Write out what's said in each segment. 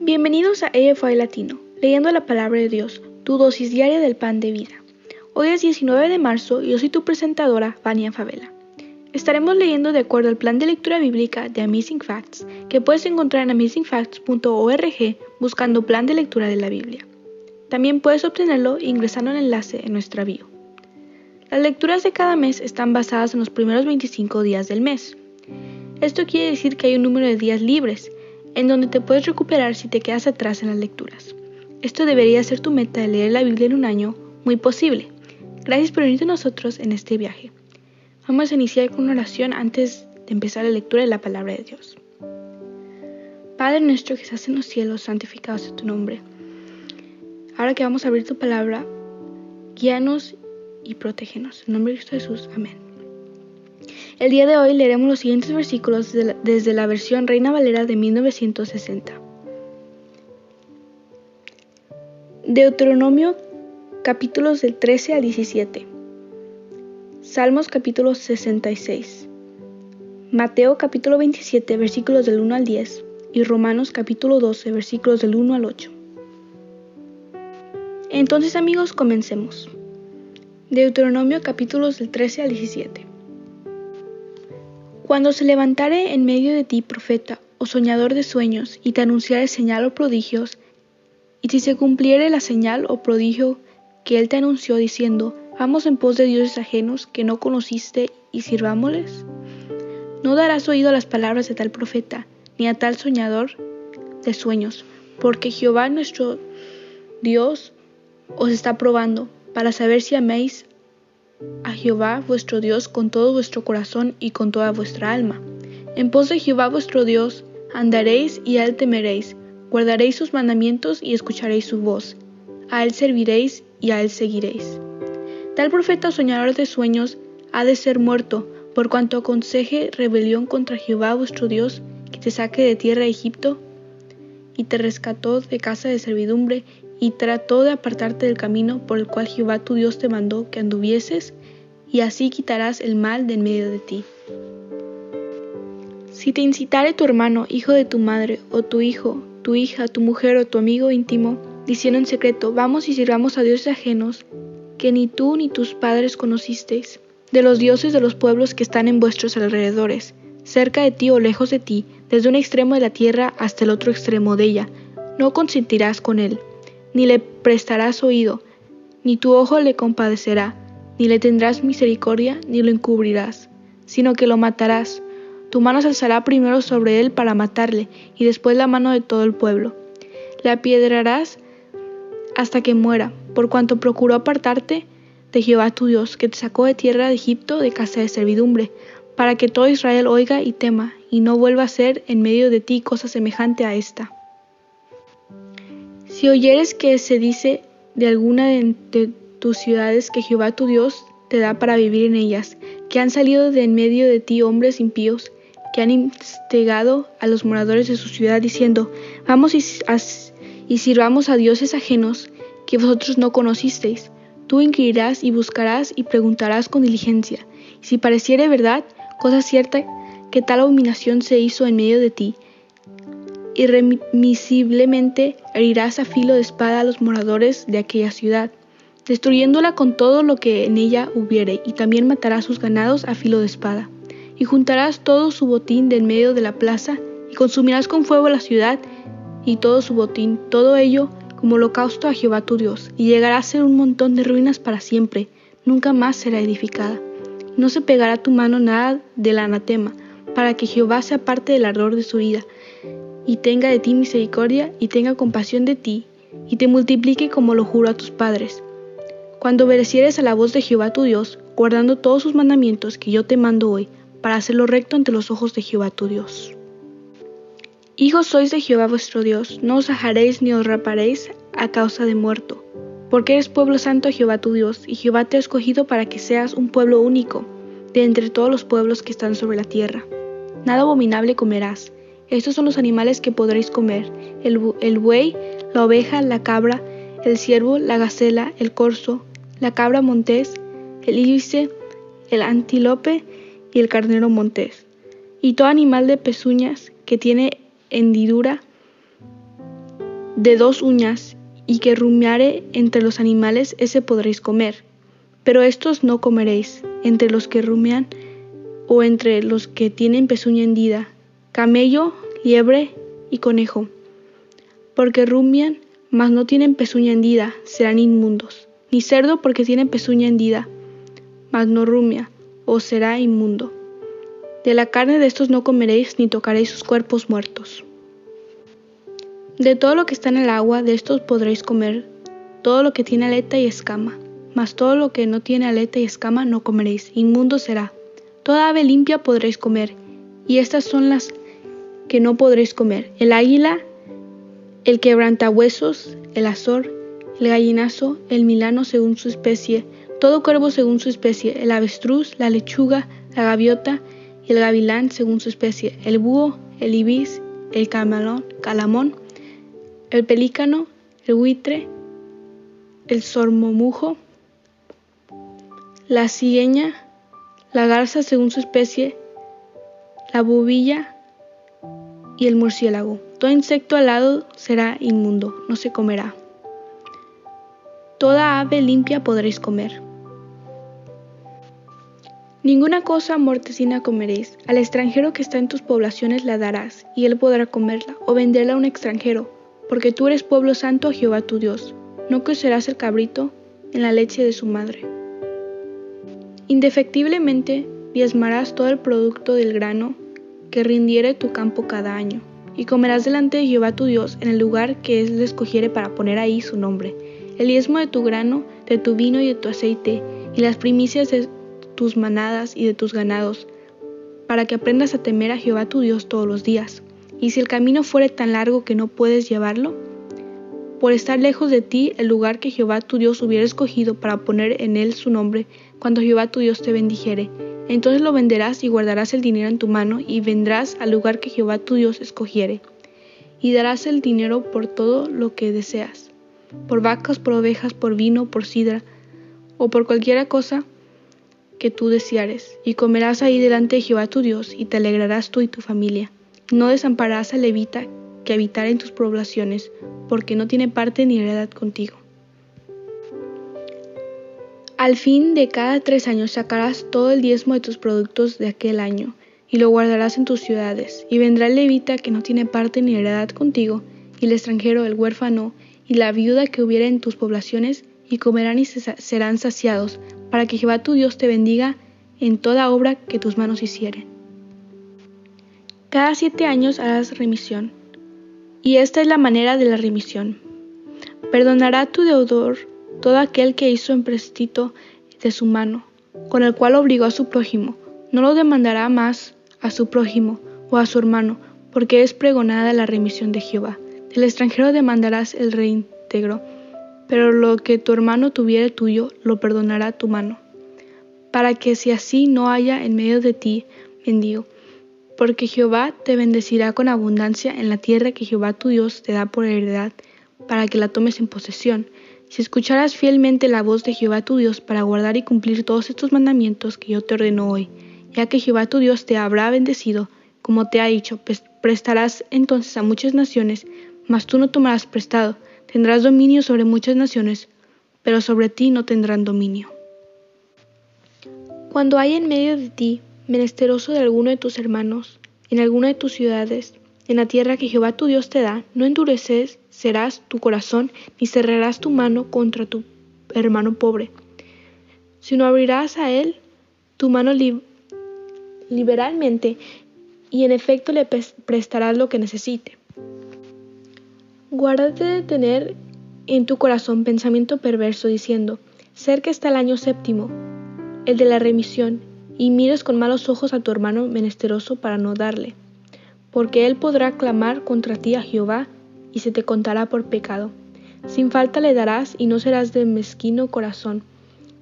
Bienvenidos a AFI Latino, leyendo la palabra de Dios, tu dosis diaria del pan de vida. Hoy es 19 de marzo y yo soy tu presentadora, Vania Favela. Estaremos leyendo de acuerdo al plan de lectura bíblica de Amazing Facts, que puedes encontrar en amazingfacts.org buscando plan de lectura de la Biblia. También puedes obtenerlo ingresando el enlace en nuestra bio. Las lecturas de cada mes están basadas en los primeros 25 días del mes. Esto quiere decir que hay un número de días libres, en donde te puedes recuperar si te quedas atrás en las lecturas. Esto debería ser tu meta de leer la Biblia en un año muy posible. Gracias por unirte a nosotros en este viaje. Vamos a iniciar con una oración antes de empezar la lectura de la palabra de Dios. Padre nuestro que estás en los cielos, santificado sea tu nombre. Ahora que vamos a abrir tu palabra, guíanos y protégenos. En nombre de Cristo Jesús. Amén. El día de hoy leeremos los siguientes versículos desde la versión Reina Valera de 1960. Deuteronomio capítulos del 13 al 17. Salmos capítulo 66, Mateo capítulo 27 versículos del 1 al 10 y Romanos capítulo 12 versículos del 1 al 8. Entonces amigos, comencemos. Deuteronomio capítulos del 13 al 17. Cuando se levantare en medio de ti profeta o soñador de sueños y te anunciare señal o prodigios, y si se cumpliere la señal o prodigio que él te anunció diciendo, Vamos en pos de dioses ajenos que no conociste y sirvámosles. No darás oído a las palabras de tal profeta, ni a tal soñador de sueños, porque Jehová nuestro Dios os está probando, para saber si améis a Jehová vuestro Dios con todo vuestro corazón y con toda vuestra alma. En pos de Jehová vuestro Dios andaréis y a él temeréis, guardaréis sus mandamientos y escucharéis su voz. A él serviréis y a él seguiréis. Tal profeta soñador de sueños ha de ser muerto, por cuanto aconseje rebelión contra Jehová vuestro Dios, que te saque de tierra de Egipto, y te rescató de casa de servidumbre, y trató de apartarte del camino por el cual Jehová tu Dios te mandó que anduvieses, y así quitarás el mal de en medio de ti. Si te incitare tu hermano, hijo de tu madre, o tu hijo, tu hija, tu mujer o tu amigo íntimo, diciendo en secreto, vamos y sirvamos a dioses ajenos, que ni tú ni tus padres conocisteis, de los dioses de los pueblos que están en vuestros alrededores, cerca de ti o lejos de ti, desde un extremo de la tierra hasta el otro extremo de ella. No consentirás con él, ni le prestarás oído, ni tu ojo le compadecerá, ni le tendrás misericordia, ni lo encubrirás, sino que lo matarás. Tu mano se alzará primero sobre él para matarle, y después la mano de todo el pueblo. Le apiedrarás hasta que muera, por cuanto procuró apartarte de Jehová tu Dios, que te sacó de tierra de Egipto de casa de servidumbre, para que todo Israel oiga y tema, y no vuelva a ser en medio de ti cosa semejante a esta. Si oyeres que se dice de alguna de tus ciudades que Jehová tu Dios te da para vivir en ellas, que han salido de en medio de ti hombres impíos, que han instigado a los moradores de su ciudad diciendo, vamos y, sirvamos a dioses ajenos, que vosotros no conocisteis. Tú inquirirás y buscarás y preguntarás con diligencia. Y si pareciere verdad, cosa cierta, que tal abominación se hizo en medio de ti, irremisiblemente herirás a filo de espada a los moradores de aquella ciudad, destruyéndola con todo lo que en ella hubiere, y también matarás sus ganados a filo de espada. Y juntarás todo su botín de en medio de la plaza, y consumirás con fuego la ciudad y todo su botín, todo ello como holocausto a Jehová tu Dios, y llegará a ser un montón de ruinas para siempre, nunca más será edificada. No se pegará tu mano nada del anatema, para que Jehová se aparte del ardor de su ira, y tenga de ti misericordia, y tenga compasión de ti, y te multiplique como lo juro a tus padres. Cuando obedecieres a la voz de Jehová tu Dios, guardando todos sus mandamientos que yo te mando hoy, para hacerlo recto ante los ojos de Jehová tu Dios. Hijos sois de Jehová vuestro Dios, no os ajaréis ni os raparéis a causa de muerto, porque eres pueblo santo Jehová tu Dios, y Jehová te ha escogido para que seas un pueblo único de entre todos los pueblos que están sobre la tierra. Nada abominable comerás. Estos son los animales que podréis comer, el, buey, la oveja, la cabra, el ciervo, la gacela, el corzo, la cabra montés, el íbice, el antílope y el carnero montés, y todo animal de pezuñas que tiene hendidura de dos uñas y que rumiare entre los animales, ese podréis comer. Pero estos no comeréis, entre los que rumian o entre los que tienen pezuña hendida, camello, liebre y conejo. Porque rumian, mas no tienen pezuña hendida, serán inmundos. Ni cerdo porque tiene pezuña hendida, mas no rumia, o será inmundo. De la carne de estos no comeréis, ni tocaréis sus cuerpos muertos. De todo lo que está en el agua, de estos podréis comer, todo lo que tiene aleta y escama, mas todo lo que no tiene aleta y escama no comeréis, inmundo será. Toda ave limpia podréis comer, y estas son las que no podréis comer, el águila, el quebrantahuesos, el azor, el gallinazo, el milano según su especie, todo cuervo según su especie, el avestruz, la lechuga, la gaviota y el gavilán según su especie, el búho, el ibis, el camalón, calamón, el pelícano, el buitre, el sormomujo, la cigueña, la garza según su especie, la bubilla y el murciélago. Todo insecto alado será inmundo, no se comerá. Toda ave limpia podréis comer. Ninguna cosa mortecina comeréis. Al extranjero que está en tus poblaciones la darás, y él podrá comerla, o venderla a un extranjero, porque tú eres pueblo santo a Jehová tu Dios, no cocerás el cabrito en la leche de su madre. Indefectiblemente diezmarás todo el producto del grano que rindiere tu campo cada año, y comerás delante de Jehová tu Dios en el lugar que él escogiere para poner ahí su nombre. El diezmo de tu grano, de tu vino y de tu aceite, y las primicias de tus manadas y de tus ganados, para que aprendas a temer a Jehová tu Dios todos los días. Y si el camino fuere tan largo que no puedes llevarlo, por estar lejos de ti el lugar que Jehová tu Dios hubiera escogido para poner en él su nombre, cuando Jehová tu Dios te bendijere, entonces lo venderás y guardarás el dinero en tu mano y vendrás al lugar que Jehová tu Dios escogiere, y darás el dinero por todo lo que deseas, por vacas, por ovejas, por vino, por sidra, o por cualquiera cosa que tú deseares, y comerás ahí delante de Jehová tu Dios, y te alegrarás tú y tu familia. No desampararás al levita que habitar en tus poblaciones, porque no tiene parte ni heredad contigo. Al fin de cada tres años sacarás todo el diezmo de tus productos de aquel año, y lo guardarás en tus ciudades, y vendrá el levita que no tiene parte ni heredad contigo, y el extranjero, el huérfano, y la viuda que hubiera en tus poblaciones, y comerán y serán saciados, para que Jehová tu Dios te bendiga en toda obra que tus manos hicieren. Cada siete años harás remisión. Y esta es la manera de la remisión. Perdonará tu deudor todo aquel que hizo emprestito de su mano, con el cual obligó a su prójimo. No lo demandará más a su prójimo o a su hermano, porque es pregonada la remisión de Jehová. Del extranjero demandarás el reintegro, pero lo que tu hermano tuviere tuyo, lo perdonará tu mano. Para que si así no haya en medio de ti mendigo, porque Jehová te bendecirá con abundancia en la tierra que Jehová tu Dios te da por heredad, para que la tomes en posesión. Si escucharas fielmente la voz de Jehová tu Dios para guardar y cumplir todos estos mandamientos que yo te ordeno hoy, ya que Jehová tu Dios te habrá bendecido, como te ha dicho, prestarás entonces a muchas naciones, mas tú no tomarás prestado, tendrás dominio sobre muchas naciones, pero sobre ti no tendrán dominio. Cuando hay en medio de ti menesteroso de alguno de tus hermanos, en alguna de tus ciudades, en la tierra que Jehová tu Dios te da, no endureces serás tu corazón, ni cerrarás tu mano contra tu hermano pobre, sino abrirás a él tu mano liberalmente y en efecto le prestarás lo que necesite. Guárdate de tener en tu corazón pensamiento perverso diciendo, cerca está el año séptimo, el de la remisión, y mires con malos ojos a tu hermano menesteroso para no darle, porque él podrá clamar contra ti a Jehová y se te contará por pecado. Sin falta le darás y no serás de mezquino corazón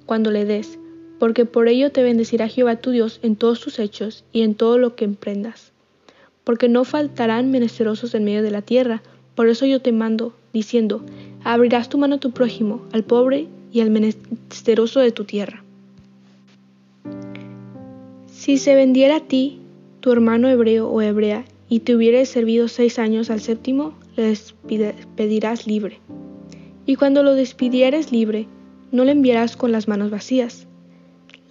cuando le des, porque por ello te bendecirá Jehová tu Dios en todos tus hechos y en todo lo que emprendas. Porque no faltarán menesterosos en medio de la tierra, por eso yo te mando, diciendo, abrirás tu mano a tu prójimo, al pobre y al menesteroso de tu tierra. Si se vendiera a ti, tu hermano hebreo o hebrea, y te hubiere servido seis años al séptimo, le despedirás libre. Y cuando lo despidieres libre, no le enviarás con las manos vacías.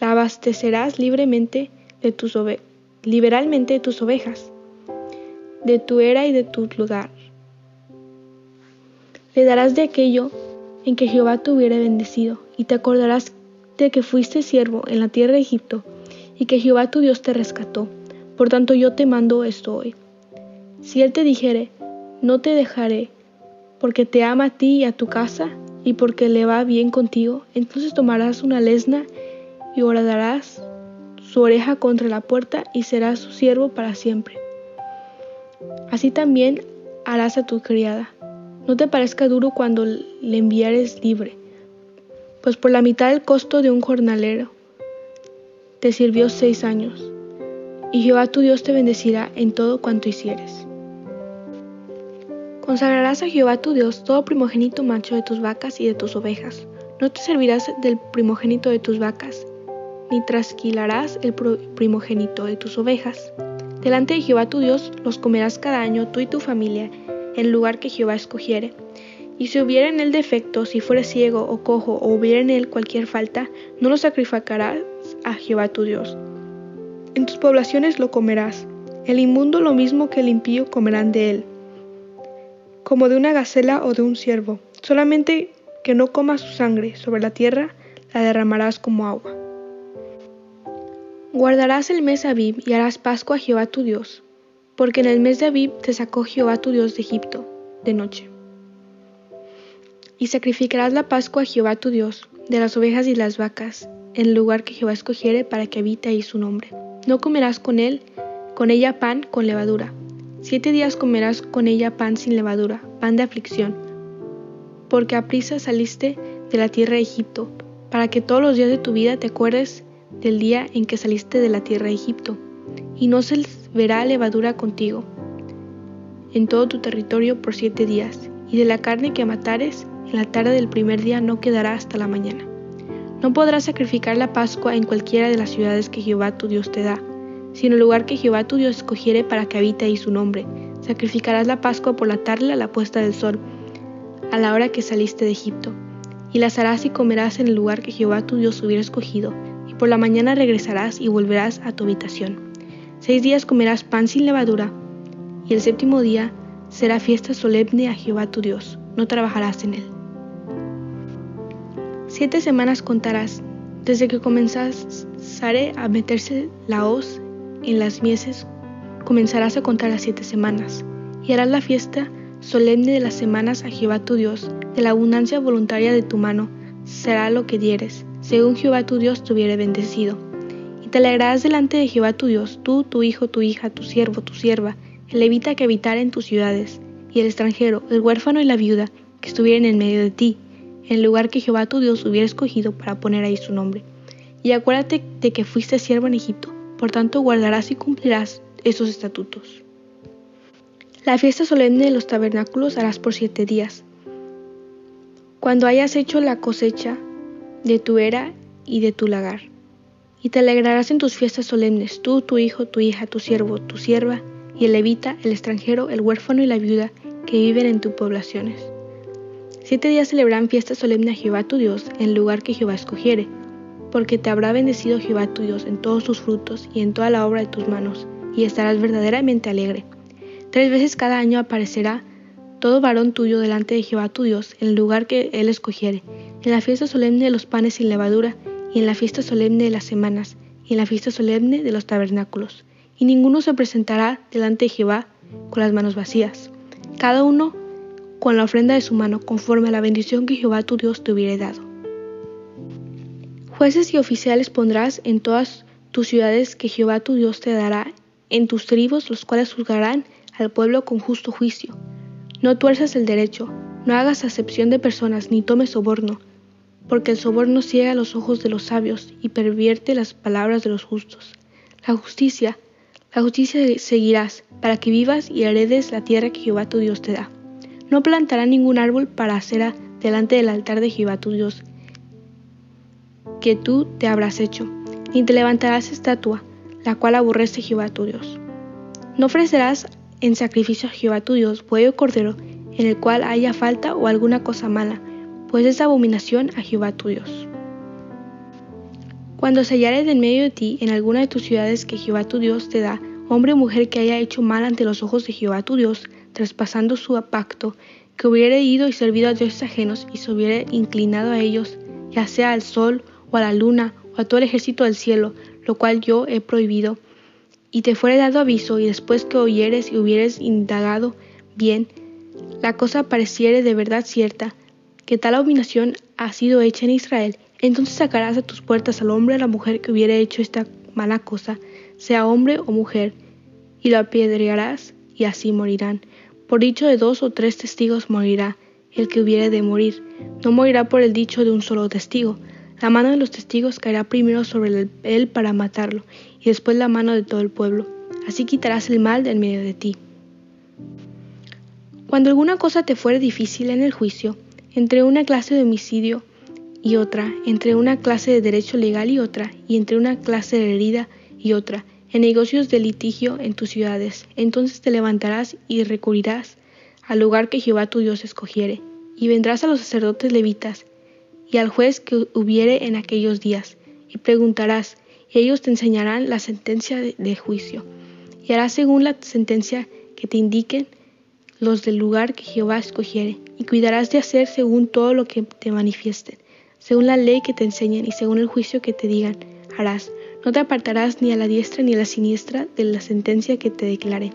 La abastecerás libremente de tus liberalmente de tus ovejas, de tu era y de tu lugar. Le darás de aquello en que Jehová te hubiera bendecido, y te acordarás de que fuiste siervo en la tierra de Egipto, y que Jehová tu Dios te rescató. Por tanto yo te mando esto hoy. Si él te dijere, no te dejaré, porque te ama a ti y a tu casa, y porque le va bien contigo, entonces tomarás una lesna y horadarás su oreja contra la puerta y serás su siervo para siempre. Así también harás a tu criada. No te parezca duro cuando le enviares libre, pues por la mitad del costo de un jornalero te sirvió seis años, y Jehová tu Dios te bendecirá en todo cuanto hicieres. Consagrarás a Jehová tu Dios todo primogénito macho de tus vacas y de tus ovejas. No te servirás del primogénito de tus vacas, ni trasquilarás el primogénito de tus ovejas. Delante de Jehová tu Dios los comerás cada año tú y tu familia, en lugar que Jehová escogiere. Y si hubiera en él defecto, si fuere ciego o cojo, o hubiera en él cualquier falta, no lo sacrificarás a Jehová tu Dios. En tus poblaciones lo comerás. El inmundo lo mismo que el impío comerán de él, como de una gacela o de un ciervo. Solamente que no comas su sangre sobre la tierra, la derramarás como agua. Guardarás el mes Abib y harás Pascua a Jehová tu Dios, porque en el mes de Abib te sacó Jehová tu Dios de Egipto, de noche. Y sacrificarás la Pascua a Jehová tu Dios, de las ovejas y las vacas, en el lugar que Jehová escogiere para que habite ahí su nombre. No comerás con él, con ella pan con levadura. Siete días comerás con ella pan sin levadura, pan de aflicción, porque a prisa saliste de la tierra de Egipto, para que todos los días de tu vida te acuerdes del día en que saliste de la tierra de Egipto, y no se verá levadura contigo en todo tu territorio por siete días, y de la carne que matares en la tarde del primer día no quedará hasta la mañana. No podrás sacrificar la Pascua en cualquiera de las ciudades que Jehová tu Dios te da, sino el lugar que Jehová tu Dios escogiere para que habite ahí su nombre. Sacrificarás la Pascua por la tarde a la puesta del sol, a la hora que saliste de Egipto, y las harás y comerás en el lugar que Jehová tu Dios hubiera escogido, por la mañana regresarás y volverás a tu habitación. Seis días comerás pan sin levadura, y el séptimo día será fiesta solemne a Jehová tu Dios, no trabajarás en él. Siete semanas contarás, desde que comenzare a meterse la hoz en las mieses, comenzarás a contar las siete semanas, y harás la fiesta solemne de las semanas a Jehová tu Dios, de la abundancia voluntaria de tu mano, será lo que dieres según Jehová tu Dios te hubiere bendecido. Y te alegrarás delante de Jehová tu Dios, tú, tu hijo, tu hija, tu siervo, tu sierva, el levita que habitara en tus ciudades, y el extranjero, el huérfano y la viuda, que estuvieran en medio de ti, en el lugar que Jehová tu Dios hubiera escogido para poner ahí su nombre. Y acuérdate de que fuiste siervo en Egipto, por tanto guardarás y cumplirás esos estatutos. La fiesta solemne de los tabernáculos harás por siete días. Cuando hayas hecho la cosecha de tu era y de tu lagar. Y te alegrarás en tus fiestas solemnes, tú, tu hijo, tu hija, tu siervo, tu sierva, y el levita, el extranjero, el huérfano y la viuda que viven en tus poblaciones. Siete días celebrarán fiesta solemne a Jehová tu Dios en el lugar que Jehová escogiere, porque te habrá bendecido Jehová tu Dios en todos tus frutos y en toda la obra de tus manos, y estarás verdaderamente alegre. Tres veces cada año aparecerá todo varón tuyo delante de Jehová tu Dios en el lugar que él escogiere, en la fiesta solemne de los panes sin levadura, y en la fiesta solemne de las semanas, y en la fiesta solemne de los tabernáculos. Y ninguno se presentará delante de Jehová con las manos vacías, cada uno con la ofrenda de su mano, conforme a la bendición que Jehová tu Dios te hubiere dado. Jueces y oficiales pondrás en todas tus ciudades que Jehová tu Dios te dará, en tus tribus, los cuales juzgarán al pueblo con justo juicio. No tuerzas el derecho, no hagas acepción de personas, ni tomes soborno, porque el soborno ciega los ojos de los sabios y pervierte las palabras de los justos. La justicia, la justicia seguirás, para que vivas y heredes la tierra que Jehová tu Dios te da. No plantará ningún árbol para acera delante del altar de Jehová tu Dios, que tú te habrás hecho, ni te levantarás estatua, la cual aborrece Jehová tu Dios. No ofrecerás en sacrificio a Jehová tu Dios buey o cordero en el cual haya falta o alguna cosa mala, pues es abominación a Jehová tu Dios. Cuando se hallare en medio de ti en alguna de tus ciudades que Jehová tu Dios te da, hombre o mujer que haya hecho mal ante los ojos de Jehová tu Dios, traspasando su pacto, que hubiere ido y servido a dioses ajenos y se hubiere inclinado a ellos, ya sea al sol o a la luna o a todo el ejército del cielo, lo cual yo he prohibido, y te fuere dado aviso, y después que oyeres y hubieres indagado bien, la cosa pareciere de verdad cierta, que tal abominación ha sido hecha en Israel, entonces sacarás a tus puertas al hombre o a la mujer que hubiere hecho esta mala cosa, sea hombre o mujer, y lo apedrearás, y así morirán. Por dicho de dos o tres testigos morirá el que hubiere de morir. No morirá por el dicho de un solo testigo. La mano de los testigos caerá primero sobre él para matarlo, y después la mano de todo el pueblo. Así quitarás el mal del medio de ti. Cuando alguna cosa te fuere difícil en el juicio, entre una clase de homicidio y otra, entre una clase de derecho legal y otra, y entre una clase de herida y otra, en negocios de litigio en tus ciudades. Entonces te levantarás y recurrirás al lugar que Jehová tu Dios escogiere, y vendrás a los sacerdotes levitas y al juez que hubiere en aquellos días, y preguntarás, y ellos te enseñarán la sentencia de, juicio, y harás según la sentencia que te indiquen los del lugar que Jehová escogiere, y cuidarás de hacer según todo lo que te manifiesten, según la ley que te enseñen y según el juicio que te digan, harás no te apartarás ni a la diestra ni a la siniestra de la sentencia que te declaré.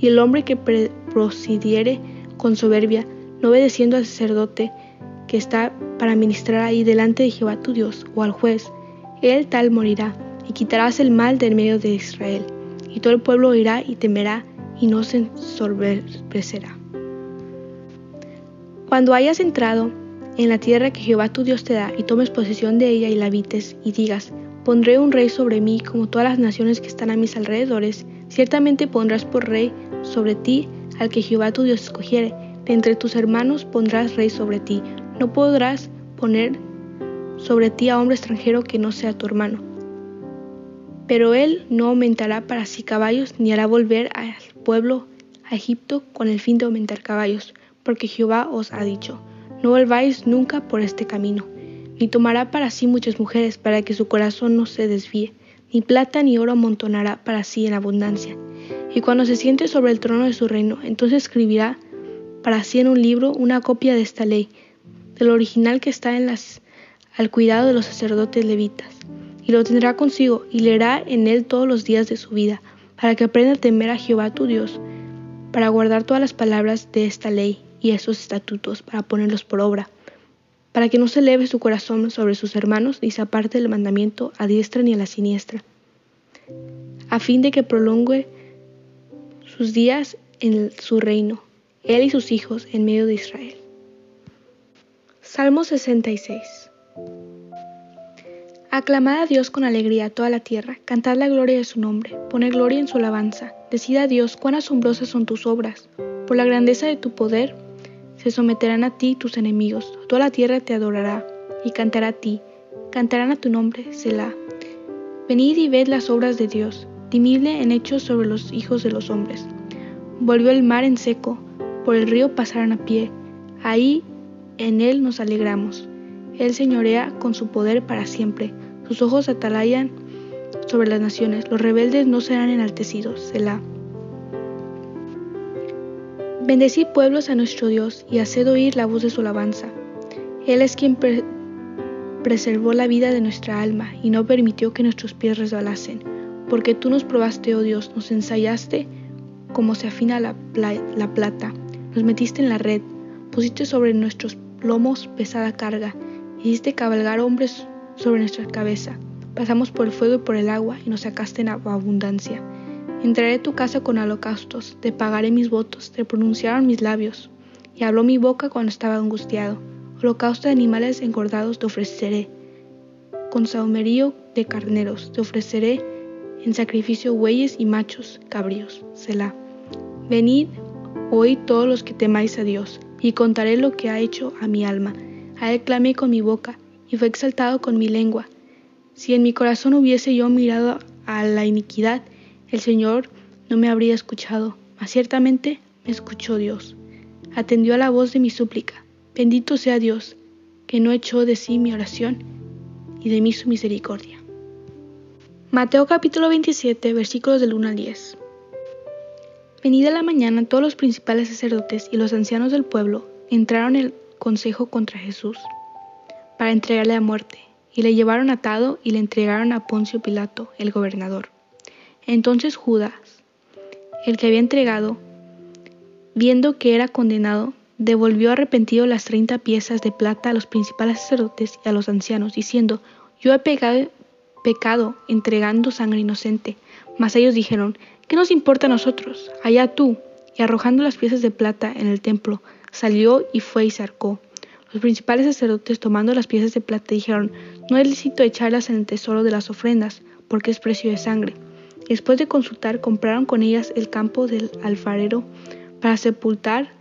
Y el hombre que procediere con soberbia, no obedeciendo al sacerdote que está para ministrar ahí delante de Jehová tu Dios, o al juez, él tal morirá, y quitarás el mal del medio de Israel. Y todo el pueblo oirá y temerá, y no se ensorbecerá. Cuando hayas entrado en la tierra que Jehová tu Dios te da, y tomes posesión de ella y la habites, y digas, Pondré un rey sobre mí como todas las naciones que están a mis alrededores. Ciertamente pondrás por rey sobre ti al que Jehová tu Dios escogiere. De entre tus hermanos pondrás rey sobre ti. No podrás poner sobre ti a hombre extranjero que no sea tu hermano. Pero él no aumentará para sí caballos, ni hará volver al pueblo a Egipto con el fin de aumentar caballos, porque Jehová os ha dicho, no volváis nunca por este camino ni tomará para sí muchas mujeres para que su corazón no se desvíe, ni plata ni oro amontonará para sí en abundancia. Y cuando se siente sobre el trono de su reino, entonces escribirá para sí en un libro una copia de esta ley, del original que está en las, al cuidado de los sacerdotes levitas, y lo tendrá consigo y leerá en él todos los días de su vida, para que aprenda a temer a Jehová tu Dios, para guardar todas las palabras de esta ley y esos estatutos, para ponerlos por obra para que no se eleve su corazón sobre sus hermanos ni se aparte del mandamiento a diestra ni a la siniestra, a fin de que prolongue sus días en su reino, él y sus hijos en medio de Israel. Salmo 66 Aclamad a Dios con alegría toda la tierra, cantad la gloria de su nombre, poned gloria en su alabanza, decid a Dios cuán asombrosas son tus obras, por la grandeza de tu poder, se someterán a ti tus enemigos, toda la tierra te adorará y cantará a ti, cantarán a tu nombre, Selah. Venid y ved las obras de Dios, temible en hechos sobre los hijos de los hombres. Volvió el mar en seco, por el río pasaron a pie, ahí en él nos alegramos. Él señorea con su poder para siempre, sus ojos atalayan sobre las naciones, los rebeldes no serán enaltecidos, Selah. Bendecid pueblos a nuestro Dios y haced oír la voz de su alabanza. Él es quien preservó la vida de nuestra alma y no permitió que nuestros pies resbalasen. Porque tú nos probaste, oh Dios, nos ensayaste como se afina la, la plata, nos metiste en la red, pusiste sobre nuestros lomos pesada carga, hiciste cabalgar hombres sobre nuestra cabeza. Pasamos por el fuego y por el agua y nos sacaste en abundancia. Entraré a tu casa con holocaustos, te pagaré mis votos, te pronunciaron mis labios, y habló mi boca cuando estaba angustiado. Holocausto de animales engordados te ofreceré, con saumerío de carneros te ofreceré en sacrificio bueyes y machos cabríos. Selah. Venid, oíd todos los que temáis a Dios, y contaré lo que ha hecho a mi alma. A él clamé con mi boca, y fue exaltado con mi lengua. Si en mi corazón hubiese yo mirado a la iniquidad, el Señor no me habría escuchado, mas ciertamente me escuchó Dios. atendió a la voz de mi súplica. Bendito sea Dios, que no echó de sí mi oración y de mí su misericordia. Mateo capítulo 27 versículos del 1 al 10. Venida la mañana todos los principales sacerdotes y los ancianos del pueblo entraron en el consejo contra Jesús para entregarle a muerte, y le llevaron atado y le entregaron a Poncio Pilato, el gobernador. Entonces Judas, el que había entregado, viendo que era condenado, devolvió arrepentido las treinta piezas de plata a los principales sacerdotes y a los ancianos, diciendo, Yo he pecado, pecado entregando sangre inocente. Mas ellos dijeron, ¿qué nos importa a nosotros? Allá tú. Y arrojando las piezas de plata en el templo, salió y fue y se arcó. Los principales sacerdotes, tomando las piezas de plata, dijeron, no es lícito echarlas en el tesoro de las ofrendas, porque es precio de sangre. Después de consultar, compraron con ellas el campo del alfarero para sepultar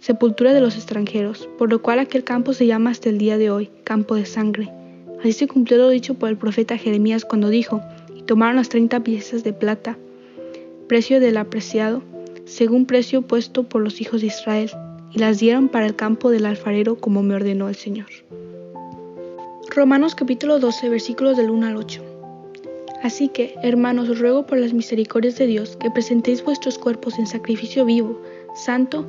sepultura de los extranjeros, por lo cual aquel campo se llama hasta el día de hoy campo de sangre. Así se cumplió lo dicho por el profeta Jeremías cuando dijo, y tomaron las treinta piezas de plata, precio del apreciado, según precio puesto por los hijos de Israel, y las dieron para el campo del alfarero como me ordenó el Señor. Romanos capítulo 12 versículos del 1 al 8. Así que, hermanos, os ruego por las misericordias de Dios que presentéis vuestros cuerpos en sacrificio vivo, santo,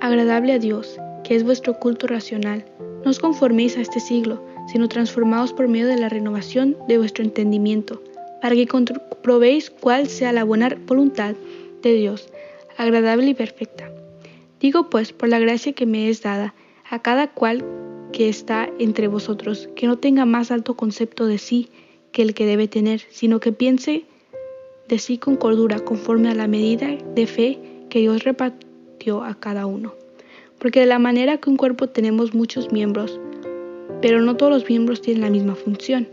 agradable a Dios, que es vuestro culto racional. No os conforméis a este siglo, sino transformaos por medio de la renovación de vuestro entendimiento, para que comprobéis cuál sea la buena voluntad de Dios, agradable y perfecta. Digo pues, por la gracia que me es dada, a cada cual que está entre vosotros, que no tenga más alto concepto de sí que el que debe tener, sino que piense de sí con cordura, conforme a la medida de fe que Dios repartió a cada uno. Porque de la manera que un cuerpo tenemos muchos miembros, pero no todos los miembros tienen la misma función.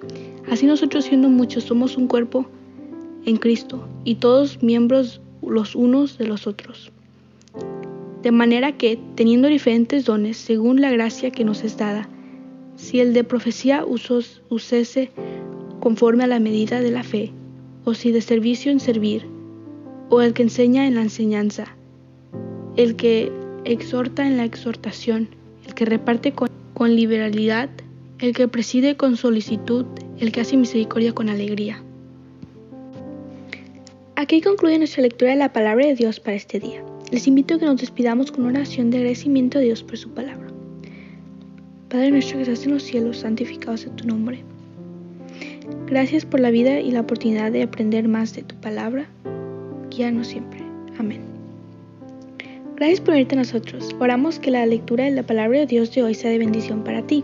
Así nosotros siendo muchos somos un cuerpo en Cristo, y todos miembros los unos de los otros. De manera que, teniendo diferentes dones según la gracia que nos es dada, si el de profecía usos, usese conforme a la medida de la fe, o si de servicio en servir, o el que enseña en la enseñanza, el que exhorta en la exhortación, el que reparte con, con liberalidad, el que preside con solicitud, el que hace misericordia con alegría. Aquí concluye nuestra lectura de la palabra de Dios para este día. Les invito a que nos despidamos con una oración de agradecimiento a Dios por su palabra. Padre nuestro que estás en los cielos, santificado sea tu nombre. Gracias por la vida y la oportunidad de aprender más de tu palabra. Guíanos siempre. Amén. Gracias por unirte a nosotros. Oramos que la lectura de la palabra de Dios de hoy sea de bendición para ti.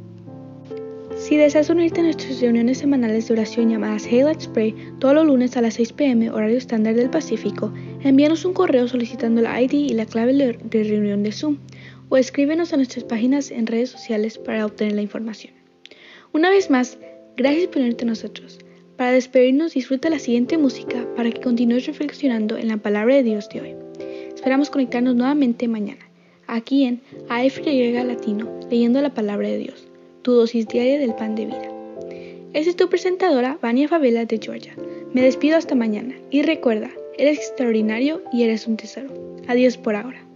Si deseas unirte a nuestras reuniones semanales de oración llamadas Hey Let's Pray todos los lunes a las 6 pm horario estándar del Pacífico, envíanos un correo solicitando la ID y la clave de reunión de Zoom o escríbenos a nuestras páginas en redes sociales para obtener la información. Una vez más, gracias por unirte a nosotros. Para despedirnos, disfruta la siguiente música para que continúes reflexionando en la palabra de Dios de hoy. Esperamos conectarnos nuevamente mañana, aquí en AFY Latino, leyendo la palabra de Dios, tu dosis diaria del pan de vida. Esta es tu presentadora, Vania Favela de Georgia. Me despido hasta mañana y recuerda, eres extraordinario y eres un tesoro. Adiós por ahora.